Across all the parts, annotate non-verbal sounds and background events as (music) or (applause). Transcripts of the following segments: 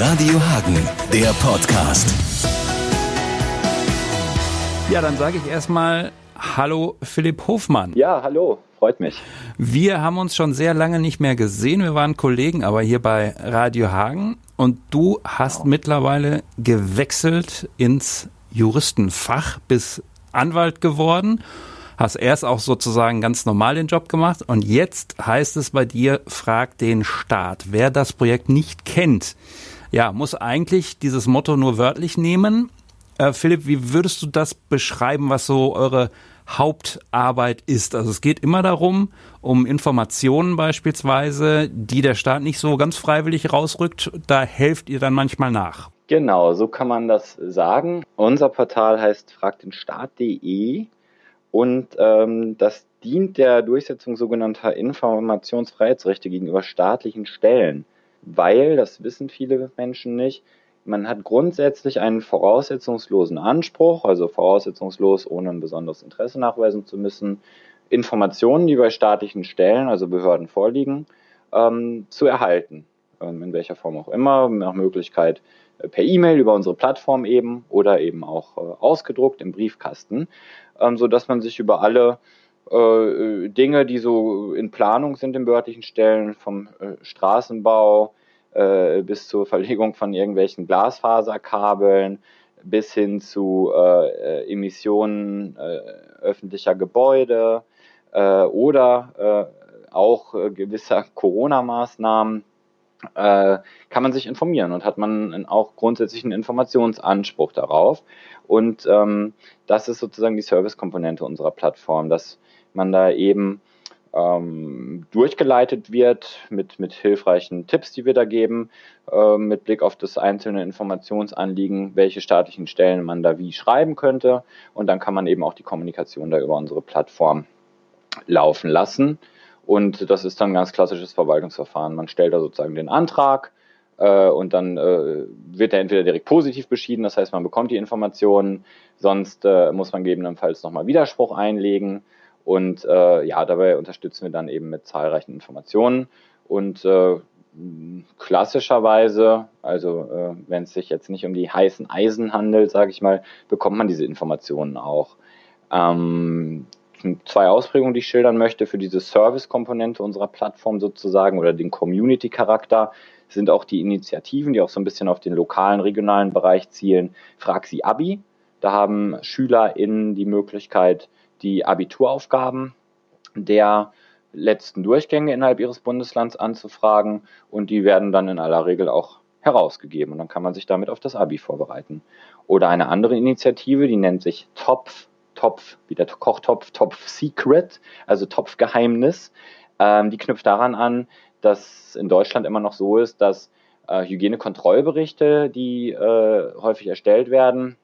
Radio Hagen, der Podcast. Ja, dann sage ich erstmal Hallo Philipp Hofmann. Ja, hallo, freut mich. Wir haben uns schon sehr lange nicht mehr gesehen. Wir waren Kollegen, aber hier bei Radio Hagen. Und du hast genau. mittlerweile gewechselt ins Juristenfach, bist Anwalt geworden hast erst auch sozusagen ganz normal den Job gemacht und jetzt heißt es bei dir, frag den Staat. Wer das Projekt nicht kennt, ja, muss eigentlich dieses Motto nur wörtlich nehmen. Äh, Philipp, wie würdest du das beschreiben, was so eure Hauptarbeit ist? Also es geht immer darum, um Informationen beispielsweise, die der Staat nicht so ganz freiwillig rausrückt. Da helft ihr dann manchmal nach. Genau, so kann man das sagen. Unser Portal heißt fragdenstaat.de und ähm, das dient der Durchsetzung sogenannter Informationsfreiheitsrechte gegenüber staatlichen Stellen, weil, das wissen viele Menschen nicht, man hat grundsätzlich einen voraussetzungslosen Anspruch, also voraussetzungslos ohne ein besonderes Interesse nachweisen zu müssen, Informationen, die bei staatlichen Stellen, also Behörden vorliegen, ähm, zu erhalten. Ähm, in welcher Form auch immer, nach Möglichkeit äh, per E-Mail über unsere Plattform eben oder eben auch äh, ausgedruckt im Briefkasten, ähm, so dass man sich über alle äh, Dinge, die so in Planung sind im behördlichen Stellen, vom äh, Straßenbau äh, bis zur Verlegung von irgendwelchen Glasfaserkabeln bis hin zu äh, Emissionen öffentlicher Gebäude oder auch gewisser (laughs) Corona-Maßnahmen äh, kann man sich informieren und hat man auch grundsätzlich einen Informationsanspruch darauf. Und ähm, das ist sozusagen die Service-Komponente unserer Plattform, dass man da eben ähm, durchgeleitet wird mit, mit hilfreichen Tipps, die wir da geben, äh, mit Blick auf das einzelne Informationsanliegen, welche staatlichen Stellen man da wie schreiben könnte. Und dann kann man eben auch die Kommunikation da über unsere Plattform laufen lassen. Und das ist dann ein ganz klassisches Verwaltungsverfahren. Man stellt da sozusagen den Antrag äh, und dann äh, wird er entweder direkt positiv beschieden, das heißt, man bekommt die Informationen, sonst äh, muss man gegebenenfalls nochmal Widerspruch einlegen. Und äh, ja, dabei unterstützen wir dann eben mit zahlreichen Informationen. Und äh, klassischerweise, also äh, wenn es sich jetzt nicht um die heißen Eisen handelt, sage ich mal, bekommt man diese Informationen auch. Ähm, zwei Ausprägungen, die ich schildern möchte für diese Service-Komponente unserer Plattform sozusagen oder den Community-Charakter sind auch die Initiativen, die auch so ein bisschen auf den lokalen, regionalen Bereich zielen. Frag sie Abi. Da haben SchülerInnen die Möglichkeit, die Abituraufgaben der letzten Durchgänge innerhalb ihres Bundeslands anzufragen und die werden dann in aller Regel auch herausgegeben und dann kann man sich damit auf das Abi vorbereiten. Oder eine andere Initiative, die nennt sich Topf Topf, wie der Kochtopf, Topf Secret, also Topfgeheimnis. Ähm, die knüpft daran an, dass in Deutschland immer noch so ist, dass äh, Hygienekontrollberichte, die äh, häufig erstellt werden,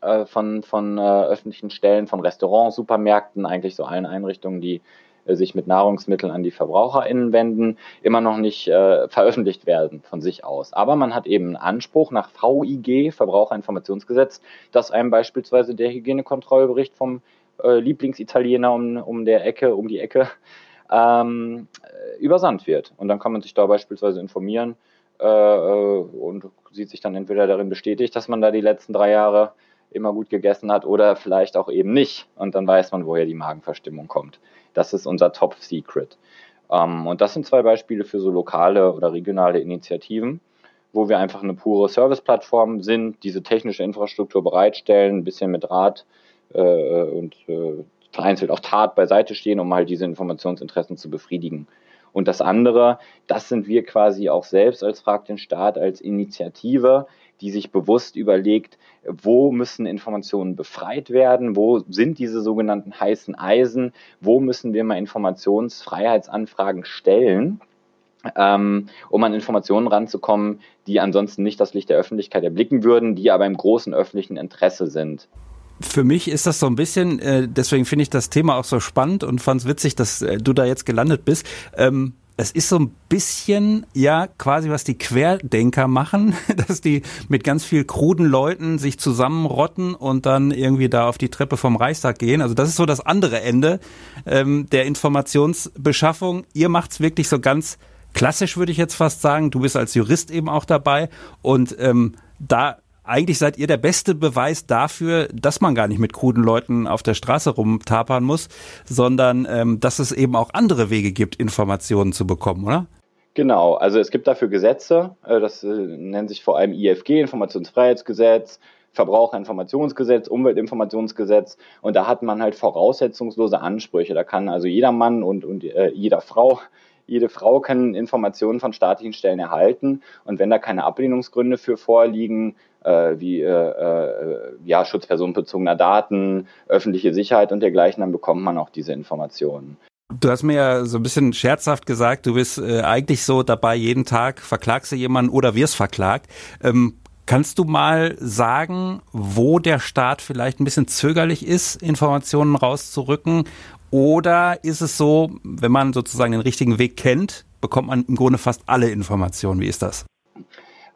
äh, von, von äh, öffentlichen Stellen, von Restaurants, Supermärkten, eigentlich so allen Einrichtungen, die äh, sich mit Nahrungsmitteln an die VerbraucherInnen wenden, immer noch nicht äh, veröffentlicht werden von sich aus. Aber man hat eben einen Anspruch nach VIG, Verbraucherinformationsgesetz, dass einem beispielsweise der Hygienekontrollbericht vom äh, Lieblingsitaliener um, um der Ecke, um die Ecke, ähm, übersandt wird. Und dann kann man sich da beispielsweise informieren äh, äh und sieht sich dann entweder darin bestätigt, dass man da die letzten drei Jahre immer gut gegessen hat oder vielleicht auch eben nicht. Und dann weiß man, woher die Magenverstimmung kommt. Das ist unser Top Secret. Ähm, und das sind zwei Beispiele für so lokale oder regionale Initiativen, wo wir einfach eine pure Service-Plattform sind, diese technische Infrastruktur bereitstellen, ein bisschen mit Rat äh, und äh, vereinzelt auch Tat beiseite stehen, um halt diese Informationsinteressen zu befriedigen. Und das andere, das sind wir quasi auch selbst als Frag den Staat, als Initiative, die sich bewusst überlegt, wo müssen Informationen befreit werden, wo sind diese sogenannten heißen Eisen, wo müssen wir mal Informationsfreiheitsanfragen stellen. Ähm, um an Informationen ranzukommen, die ansonsten nicht das Licht der Öffentlichkeit erblicken würden, die aber im großen öffentlichen Interesse sind für mich ist das so ein bisschen, äh, deswegen finde ich das Thema auch so spannend und fand es witzig, dass äh, du da jetzt gelandet bist. Ähm, es ist so ein bisschen, ja, quasi was die Querdenker machen, (laughs) dass die mit ganz viel kruden Leuten sich zusammenrotten und dann irgendwie da auf die Treppe vom Reichstag gehen. Also das ist so das andere Ende ähm, der Informationsbeschaffung. Ihr macht's wirklich so ganz klassisch, würde ich jetzt fast sagen. Du bist als Jurist eben auch dabei und ähm, da eigentlich seid ihr der beste Beweis dafür, dass man gar nicht mit kruden Leuten auf der Straße rumtapern muss, sondern ähm, dass es eben auch andere Wege gibt, Informationen zu bekommen, oder? Genau, also es gibt dafür Gesetze, äh, das äh, nennt sich vor allem IFG, Informationsfreiheitsgesetz, Verbraucherinformationsgesetz, Umweltinformationsgesetz und da hat man halt voraussetzungslose Ansprüche. Da kann also jeder Mann und, und äh, jeder Frau jede Frau kann Informationen von staatlichen Stellen erhalten und wenn da keine Ablehnungsgründe für vorliegen, wie äh, äh, ja, Schutz personenbezogener Daten, öffentliche Sicherheit und dergleichen, dann bekommt man auch diese Informationen. Du hast mir ja so ein bisschen scherzhaft gesagt, du bist äh, eigentlich so dabei, jeden Tag verklagst du jemanden oder wirst verklagt. Ähm, kannst du mal sagen, wo der Staat vielleicht ein bisschen zögerlich ist, Informationen rauszurücken? Oder ist es so, wenn man sozusagen den richtigen Weg kennt, bekommt man im Grunde fast alle Informationen? Wie ist das?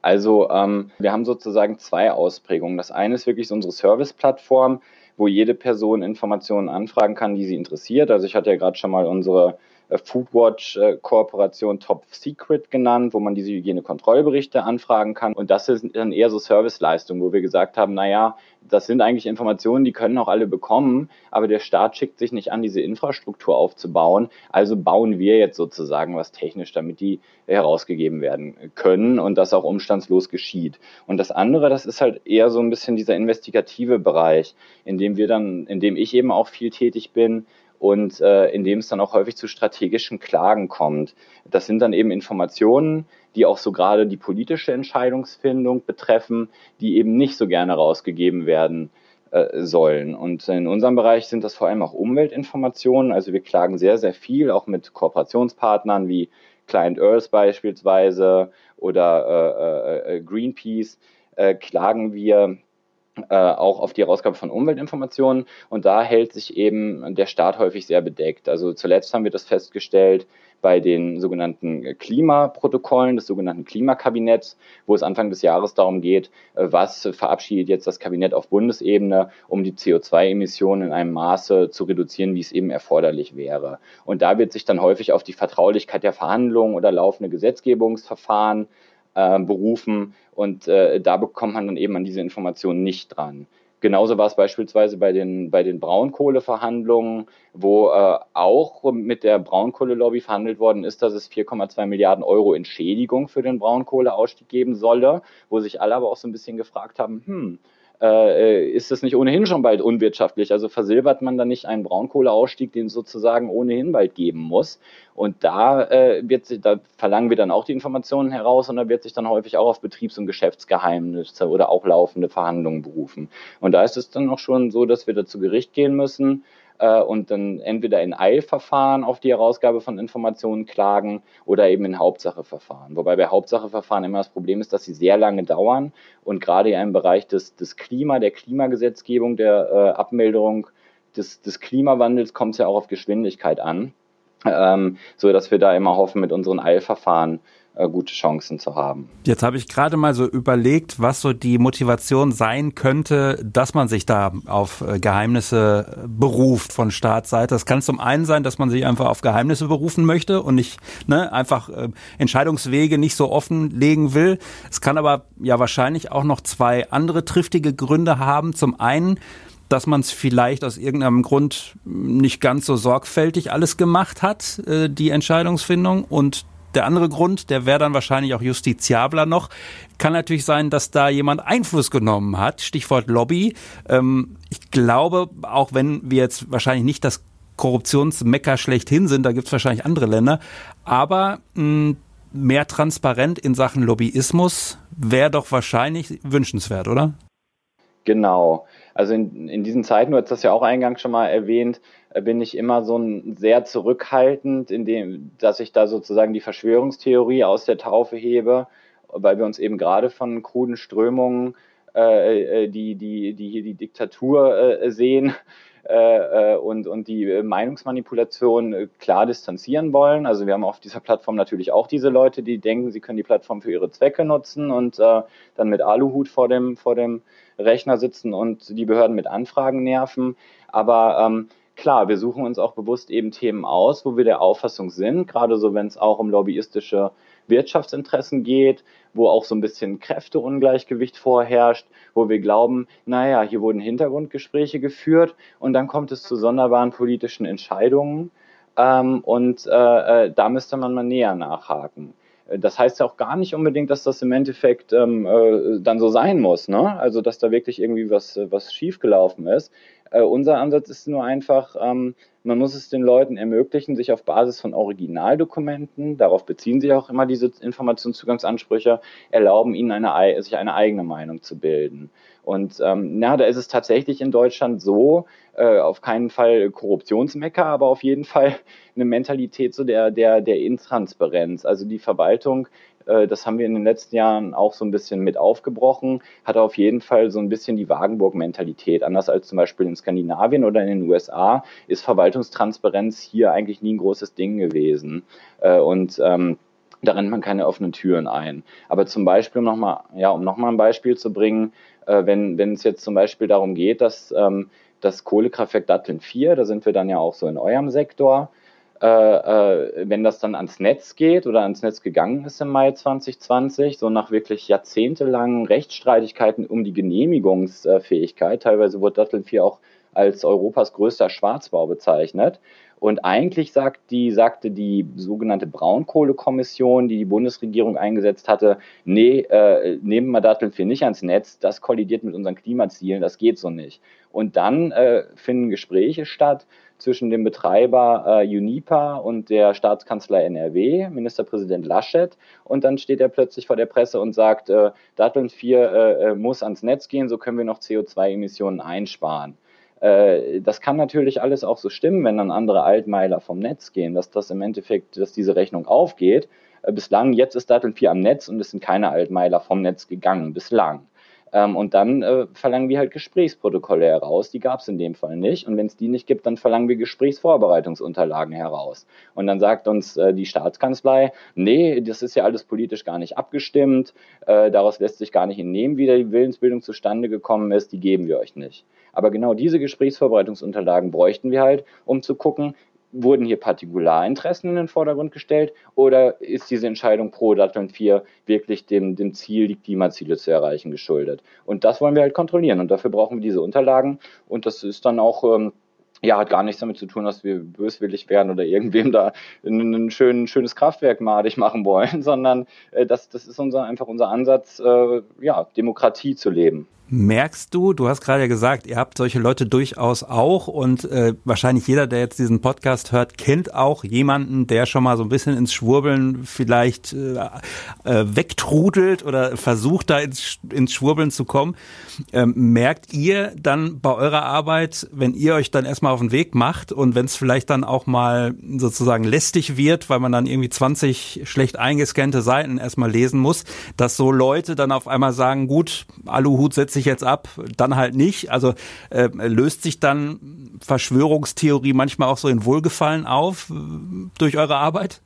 Also ähm, wir haben sozusagen zwei Ausprägungen. Das eine ist wirklich unsere Service-Plattform, wo jede Person Informationen anfragen kann, die sie interessiert. Also ich hatte ja gerade schon mal unsere Foodwatch-Kooperation Top Secret genannt, wo man diese Hygienekontrollberichte anfragen kann. Und das ist dann eher so Serviceleistung, wo wir gesagt haben, naja, das sind eigentlich Informationen, die können auch alle bekommen, aber der Staat schickt sich nicht an, diese Infrastruktur aufzubauen. Also bauen wir jetzt sozusagen was technisch, damit die herausgegeben werden können und das auch umstandslos geschieht. Und das andere, das ist halt eher so ein bisschen dieser investigative Bereich, in dem wir dann, in dem ich eben auch viel tätig bin, und äh, in dem es dann auch häufig zu strategischen Klagen kommt. Das sind dann eben Informationen, die auch so gerade die politische Entscheidungsfindung betreffen, die eben nicht so gerne rausgegeben werden äh, sollen. Und in unserem Bereich sind das vor allem auch Umweltinformationen. Also wir klagen sehr, sehr viel, auch mit Kooperationspartnern wie Client Earth beispielsweise oder äh, äh, Greenpeace, äh, klagen wir äh, auch auf die Herausgabe von Umweltinformationen. Und da hält sich eben der Staat häufig sehr bedeckt. Also zuletzt haben wir das festgestellt bei den sogenannten Klimaprotokollen des sogenannten Klimakabinetts, wo es Anfang des Jahres darum geht, äh, was verabschiedet jetzt das Kabinett auf Bundesebene, um die CO2-Emissionen in einem Maße zu reduzieren, wie es eben erforderlich wäre. Und da wird sich dann häufig auf die Vertraulichkeit der Verhandlungen oder laufende Gesetzgebungsverfahren äh, berufen und äh, da bekommt man dann eben an diese Informationen nicht dran. Genauso war es beispielsweise bei den, bei den Braunkohleverhandlungen, wo äh, auch mit der Braunkohlelobby verhandelt worden ist, dass es 4,2 Milliarden Euro Entschädigung für den Braunkohleausstieg geben solle, wo sich alle aber auch so ein bisschen gefragt haben, hm, äh, ist es nicht ohnehin schon bald unwirtschaftlich? Also versilbert man dann nicht einen Braunkohleausstieg, den es sozusagen ohnehin bald geben muss? Und da äh, wird sich, da verlangen wir dann auch die Informationen heraus und da wird sich dann häufig auch auf Betriebs- und Geschäftsgeheimnisse oder auch laufende Verhandlungen berufen. Und da ist es dann auch schon so, dass wir da zu Gericht gehen müssen äh, und dann entweder in Eilverfahren auf die Herausgabe von Informationen klagen oder eben in Hauptsacheverfahren. Wobei bei Hauptsacheverfahren immer das Problem ist, dass sie sehr lange dauern und gerade im Bereich des, des Klima, der Klimagesetzgebung, der äh, Abmilderung des, des Klimawandels kommt es ja auch auf Geschwindigkeit an, ähm, so dass wir da immer hoffen, mit unseren Eilverfahren äh, gute Chancen zu haben. Jetzt habe ich gerade mal so überlegt, was so die Motivation sein könnte, dass man sich da auf äh, Geheimnisse beruft von Staatsseite. Das kann zum einen sein, dass man sich einfach auf Geheimnisse berufen möchte und nicht ne, einfach äh, Entscheidungswege nicht so offenlegen will. Es kann aber ja wahrscheinlich auch noch zwei andere triftige Gründe haben. Zum einen dass man es vielleicht aus irgendeinem Grund nicht ganz so sorgfältig alles gemacht hat, äh, die Entscheidungsfindung. Und der andere Grund, der wäre dann wahrscheinlich auch justiziabler noch, kann natürlich sein, dass da jemand Einfluss genommen hat. Stichwort Lobby. Ähm, ich glaube, auch wenn wir jetzt wahrscheinlich nicht das Korruptionsmecker schlechthin sind, da gibt es wahrscheinlich andere Länder, aber mh, mehr transparent in Sachen Lobbyismus wäre doch wahrscheinlich wünschenswert, oder? Genau. Also in, in diesen Zeiten, du hast das ja auch eingangs schon mal erwähnt, äh, bin ich immer so ein sehr zurückhaltend, in dem, dass ich da sozusagen die Verschwörungstheorie aus der Taufe hebe, weil wir uns eben gerade von kruden Strömungen, äh, äh die, die, die hier die Diktatur äh, sehen, (laughs) äh, und, und die Meinungsmanipulation klar distanzieren wollen. Also wir haben auf dieser Plattform natürlich auch diese Leute, die denken, sie können die Plattform für ihre Zwecke nutzen und äh, dann mit Aluhut vor dem, vor dem Rechner sitzen und die Behörden mit Anfragen nerven. Aber ähm, klar, wir suchen uns auch bewusst eben Themen aus, wo wir der Auffassung sind, gerade so, wenn es auch um lobbyistische Wirtschaftsinteressen geht, wo auch so ein bisschen Kräfteungleichgewicht vorherrscht, wo wir glauben, naja, hier wurden Hintergrundgespräche geführt und dann kommt es zu sonderbaren politischen Entscheidungen ähm, und äh, äh, da müsste man mal näher nachhaken. Das heißt ja auch gar nicht unbedingt, dass das im Endeffekt ähm, äh, dann so sein muss, ne? Also dass da wirklich irgendwie was, was schiefgelaufen ist. Äh, unser Ansatz ist nur einfach, ähm, man muss es den Leuten ermöglichen, sich auf Basis von Originaldokumenten, darauf beziehen sich auch immer diese Informationszugangsansprüche, erlauben ihnen eine, sich eine eigene Meinung zu bilden. Und ähm, na, da ist es tatsächlich in Deutschland so, äh, auf keinen Fall Korruptionsmecker, aber auf jeden Fall eine Mentalität so der, der, der Intransparenz. Also die Verwaltung das haben wir in den letzten Jahren auch so ein bisschen mit aufgebrochen, hat auf jeden Fall so ein bisschen die Wagenburg-Mentalität. Anders als zum Beispiel in Skandinavien oder in den USA ist Verwaltungstransparenz hier eigentlich nie ein großes Ding gewesen. Äh, und ähm, da rennt man keine offenen Türen ein. Aber zum Beispiel, um nochmal, ja, um nochmal ein Beispiel zu bringen, äh, wenn, wenn es jetzt zum Beispiel darum geht, dass ähm, das Kohlekraftwerk Datteln 4, da sind wir dann ja auch so in eurem Sektor, äh, äh, wenn das dann ans Netz geht oder ans Netz gegangen ist im Mai 2020, so nach wirklich jahrzehntelangen Rechtsstreitigkeiten um die Genehmigungsfähigkeit, teilweise wurde Datteln 4 auch als Europas größter Schwarzbau bezeichnet. Und eigentlich sagt die, sagte die sogenannte Braunkohlekommission, die die Bundesregierung eingesetzt hatte, nee, äh, nehmen wir Datteln 4 nicht ans Netz, das kollidiert mit unseren Klimazielen, das geht so nicht. Und dann äh, finden Gespräche statt zwischen dem Betreiber äh, Unipa und der Staatskanzlei NRW, Ministerpräsident Laschet. Und dann steht er plötzlich vor der Presse und sagt, äh, Datteln 4 äh, äh, muss ans Netz gehen, so können wir noch CO2-Emissionen einsparen. Äh, das kann natürlich alles auch so stimmen, wenn dann andere Altmeiler vom Netz gehen, dass das im Endeffekt, dass diese Rechnung aufgeht. Äh, bislang, jetzt ist Datteln 4 am Netz und es sind keine Altmeiler vom Netz gegangen, bislang. Ähm, und dann äh, verlangen wir halt Gesprächsprotokolle heraus. Die gab es in dem Fall nicht. Und wenn es die nicht gibt, dann verlangen wir Gesprächsvorbereitungsunterlagen heraus. Und dann sagt uns äh, die Staatskanzlei, nee, das ist ja alles politisch gar nicht abgestimmt. Äh, daraus lässt sich gar nicht entnehmen, wie die Willensbildung zustande gekommen ist. Die geben wir euch nicht. Aber genau diese Gesprächsvorbereitungsunterlagen bräuchten wir halt, um zu gucken, wurden hier Partikularinteressen in den Vordergrund gestellt oder ist diese Entscheidung pro Datteln 4 wirklich dem, dem Ziel, die Klimaziele zu erreichen, geschuldet? Und das wollen wir halt kontrollieren und dafür brauchen wir diese Unterlagen und das ist dann auch ähm, ja, hat gar nichts damit zu tun, dass wir böswillig werden oder irgendwem da ein, schön, schönes Kraftwerk madig machen wollen, (laughs) sondern äh, das, das ist unser, einfach unser Ansatz, äh, ja, Demokratie zu leben. Merkst du, du hast gerade gesagt, ihr habt solche Leute durchaus auch und äh, wahrscheinlich jeder, der jetzt diesen Podcast hört, kennt auch jemanden, der schon mal so ein bisschen ins Schwurbeln vielleicht äh, äh, wegtrudelt oder versucht da ins, ins Schwurbeln zu kommen. Ähm, merkt ihr dann bei eurer Arbeit, wenn ihr euch dann erstmal auf den Weg macht und wenn es vielleicht dann auch mal sozusagen lästig wird, weil man dann irgendwie 20 schlecht eingescannte Seiten erstmal lesen muss, dass so Leute dann auf einmal sagen, gut, Aluhut setzt sich jetzt ab, dann halt nicht. Also äh, löst sich dann Verschwörungstheorie manchmal auch so in Wohlgefallen auf äh, durch eure Arbeit?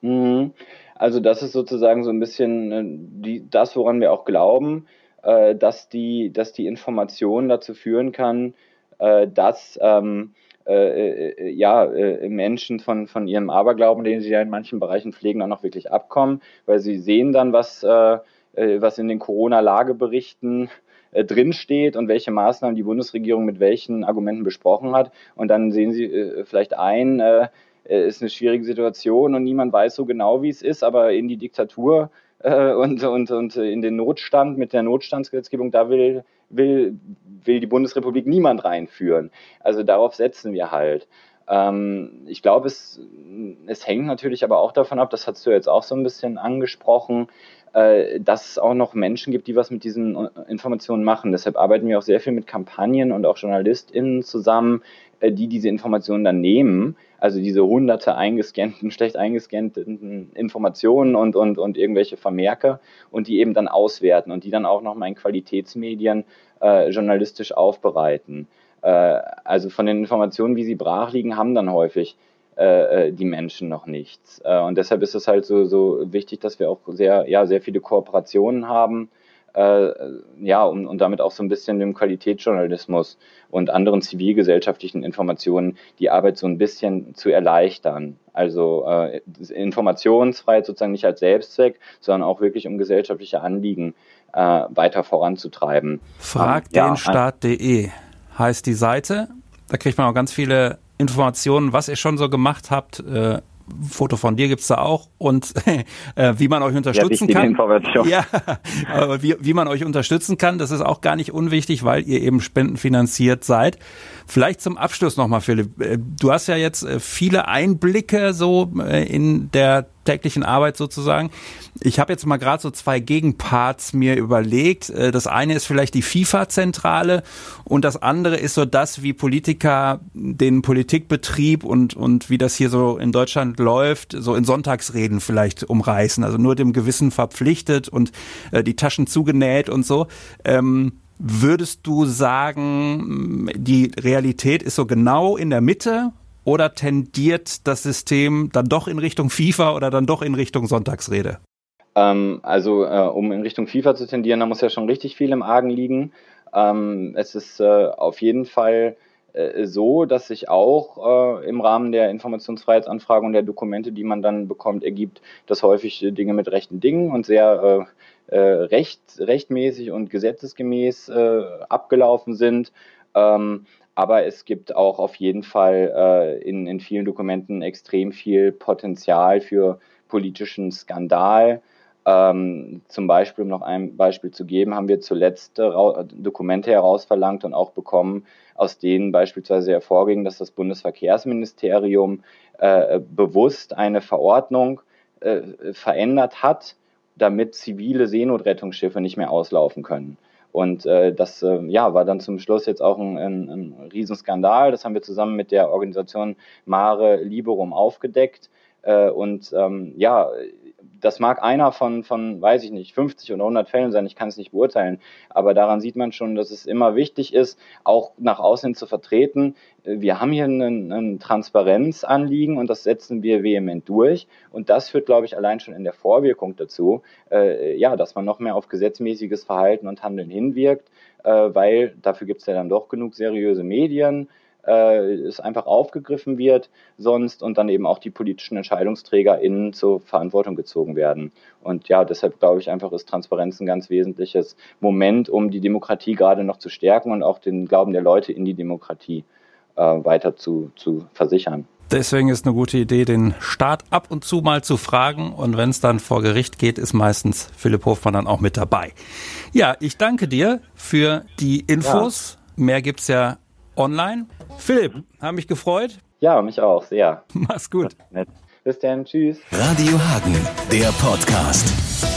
Mhm. Also das ist sozusagen so ein bisschen äh, die, das, woran wir auch glauben, äh, dass, die, dass die Information dazu führen kann, äh, dass ähm, äh, äh, ja, Menschen von, von ihrem Aberglauben, den sie ja in manchen Bereichen pflegen, dann auch wirklich abkommen, weil sie sehen dann, was, was in den Corona-Lageberichten äh, drinsteht und welche Maßnahmen die Bundesregierung mit welchen Argumenten besprochen hat. Und dann sehen Sie äh, vielleicht ein, äh, äh, ist eine schwierige Situation und niemand weiß so genau, wie es ist, aber in die Diktatur und, und, und in den Notstand mit der Notstandsgesetzgebung, da will, will, will die Bundesrepublik niemand reinführen. Also darauf setzen wir halt. Ähm, ich glaube, es, es hängt natürlich aber auch davon ab, das hast du jetzt auch so ein bisschen angesprochen, äh, dass es auch noch Menschen gibt, die was mit diesen äh, Informationen machen. Deshalb arbeiten wir auch sehr viel mit Kampagnen und auch JournalistInnen zusammen, äh, die diese Informationen dann nehmen, also diese hunderte eingescannten, (laughs) schlecht eingescannten Informationen und, und, und irgendwelche Vermerke und die eben dann auswerten und die dann auch nochmal in Qualitätsmedien äh, journalistisch aufbereiten. Äh, also von den Informationen, wie sie brach liegen, haben dann häufig äh, äh, die Menschen noch nichts. Äh, und deshalb ist es halt so, so wichtig, dass wir auch sehr, ja, sehr viele Kooperationen haben äh, ja, und, und damit auch so ein bisschen dem Qualitätsjournalismus und anderen zivilgesellschaftlichen Informationen die Arbeit so ein bisschen zu erleichtern. Also äh, Informationsfreiheit sozusagen nicht als Selbstzweck, sondern auch wirklich um gesellschaftliche Anliegen äh, weiter voranzutreiben. Fragdenstaat.de heißt die Seite. Da kriegt man auch ganz viele Informationen, was ihr schon so gemacht habt, äh, Foto von dir gibt's da auch und (laughs) äh, wie man euch unterstützen ja, kann. Information. Ja, aber wie, wie man euch unterstützen kann, das ist auch gar nicht unwichtig, weil ihr eben spendenfinanziert seid. Vielleicht zum Abschluss nochmal, Philipp. Äh, du hast ja jetzt äh, viele Einblicke so in der täglichen Arbeit sozusagen. Ich habe jetzt mal gerade so zwei Gegenparts mir überlegt. Das eine ist vielleicht die FIFA-Zentrale und das andere ist so das, wie Politiker den Politikbetrieb und, und wie das hier so in Deutschland läuft, so in Sonntagsreden vielleicht umreißen. Also nur dem Gewissen verpflichtet und äh, die Taschen zugenäht und so. Ähm, Würdest du sagen, die Realität ist so genau in der Mitte oder tendiert das System dann doch in Richtung FIFA oder dann doch in Richtung Sonntagsrede? Ähm, also äh, um in Richtung FIFA zu tendieren, da muss ja schon richtig viel im Argen liegen. Ähm, es ist äh, auf jeden Fall äh, so, dass sich auch äh, im Rahmen der Informationsfreiheitsanfrage und der Dokumente, die man dann bekommt, ergibt, dass häufig Dinge mit rechten Dingen und sehr äh, äh, recht, rechtmäßig und gesetzesgemäß äh, abgelaufen sind. Ähm, aber es gibt auch auf jeden Fall äh, in, in vielen Dokumenten extrem viel Potenzial für politischen Skandal. Ähm, zum Beispiel, um noch ein Beispiel zu geben, haben wir zuletzt äh, Dokumente herausverlangt und auch bekommen, aus denen beispielsweise hervorging, dass das Bundesverkehrsministerium äh, bewusst eine Verordnung äh, verändert hat, damit zivile Seenotrettungsschiffe nicht mehr auslaufen können. Und äh, das äh, ja, war dann zum Schluss jetzt auch ein, ein, ein Riesenskandal. Das haben wir zusammen mit der Organisation Mare Liberum aufgedeckt. Äh, und ähm, ja, das mag einer von, von, weiß ich nicht, 50 oder 100 Fällen sein, ich kann es nicht beurteilen, aber daran sieht man schon, dass es immer wichtig ist, auch nach außen zu vertreten. Wir haben hier ein, Transparenzanliegen und das setzen wir vehement durch und das führt, glaube ich, allein schon in der Vorwirkung dazu, äh, ja, dass man noch mehr auf gesetzmäßiges Verhalten und Handeln hinwirkt, äh, weil dafür gibt es ja dann doch genug seriöse Medien, äh, es einfach aufgegriffen wird sonst und dann eben auch die politischen EntscheidungsträgerInnen zur Verantwortung gezogen werden. Und ja, deshalb glaube ich einfach, ist Transparenz ein ganz wesentliches Moment, um die Demokratie gerade noch zu stärken und auch den Glauben der Leute in die Demokratie äh, weiter zu, zu versichern. Deswegen ist eine gute Idee, den Staat ab und zu mal zu fragen. Und wenn es dann vor Gericht geht, ist meistens Philipp Hofmann dann auch mit dabei. Ja, ich danke dir für die Infos. Ja. Mehr gibt's ja online. Philipp, habe mich gefreut. Ja, mich auch, sehr. (laughs) Mach's gut. Bis dann, tschüss. Radio Hagen, der Podcast.